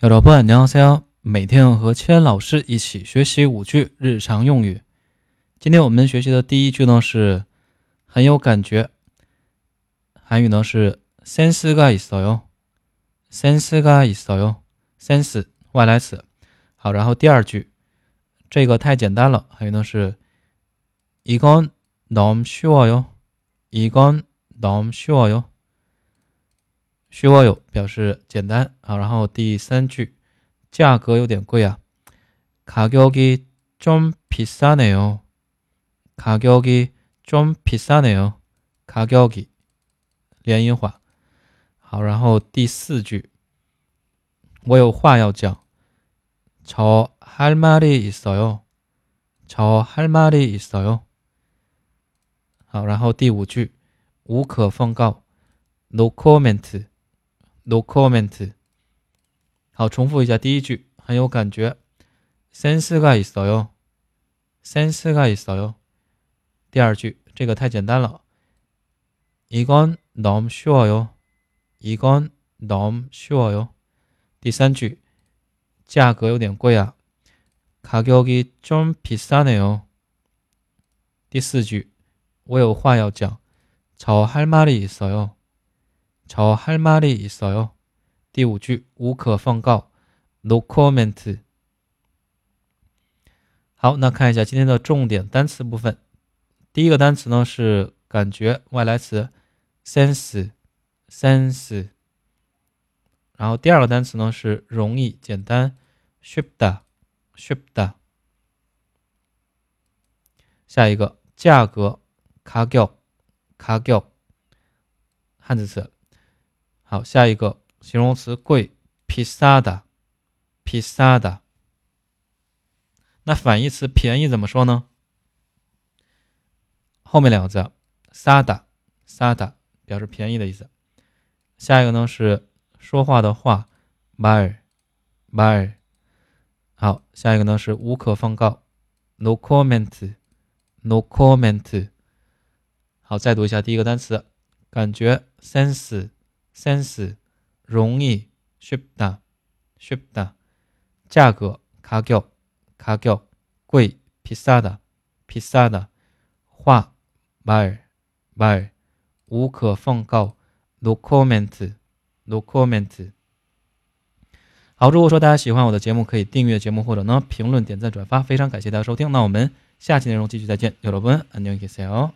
小伙伴，你好，每天和千老师一起学习五句日常用语。今天我们学习的第一句呢是很有感觉，韩语呢是센스가있어 요， 센스가있어 요， sense 外来词。好，然后第二句，这个太简单了，韩语呢是이건너무쉬워 요， 이건너무쉬워 요。 虚我有表示简单啊，然后第三句价格有点贵啊，가격이좀비싸네 요， 가격이좀비싸네 요， 가격이连音化。好，然后第四句我有话要讲，저할말이있어 요， 저할말이있어 요。 好，然后第五句无可奉告，no comment。 No comment。好，重复一下第一句，很有感觉。센스가있어 요， 센스가있어 요。 第二句，这个太简单了。이건너무쉬워 요， 이건너무쉬워 요。 第三句，价格有点贵啊。가격이좀비싸네 요。 第四句，我有话要讲。저할말이있어 요。 저할말이있어 요。 第五句无可奉告，no comment。好，那看一下今天的重点单词部分。第一个单词呢是感觉外来词，sense，sense。然后第二个单词呢是容易简单，shipda，shipda。下一个价格，가격卡격汉字词。 好，下一个形容词贵，pisada，pisada。那反义词便宜怎么说呢？后面两个字，sada，sada 表示便宜的意思。下一个呢是说话的话，bar，bar。好，下一个呢是无可奉告，no comment，no comment。好，再读一下第一个单词，感觉，sense。sense 容易，shipda shipda 价格，가격가격贵，비싸다비싸다话，말 말， 无可奉告，no comment no comment。好，如果说大家喜欢我的节目，可以订阅节目或者呢评论、点赞、转发，非常感谢大家收听。那我们下期内容继续再见，여러분안녕히계세요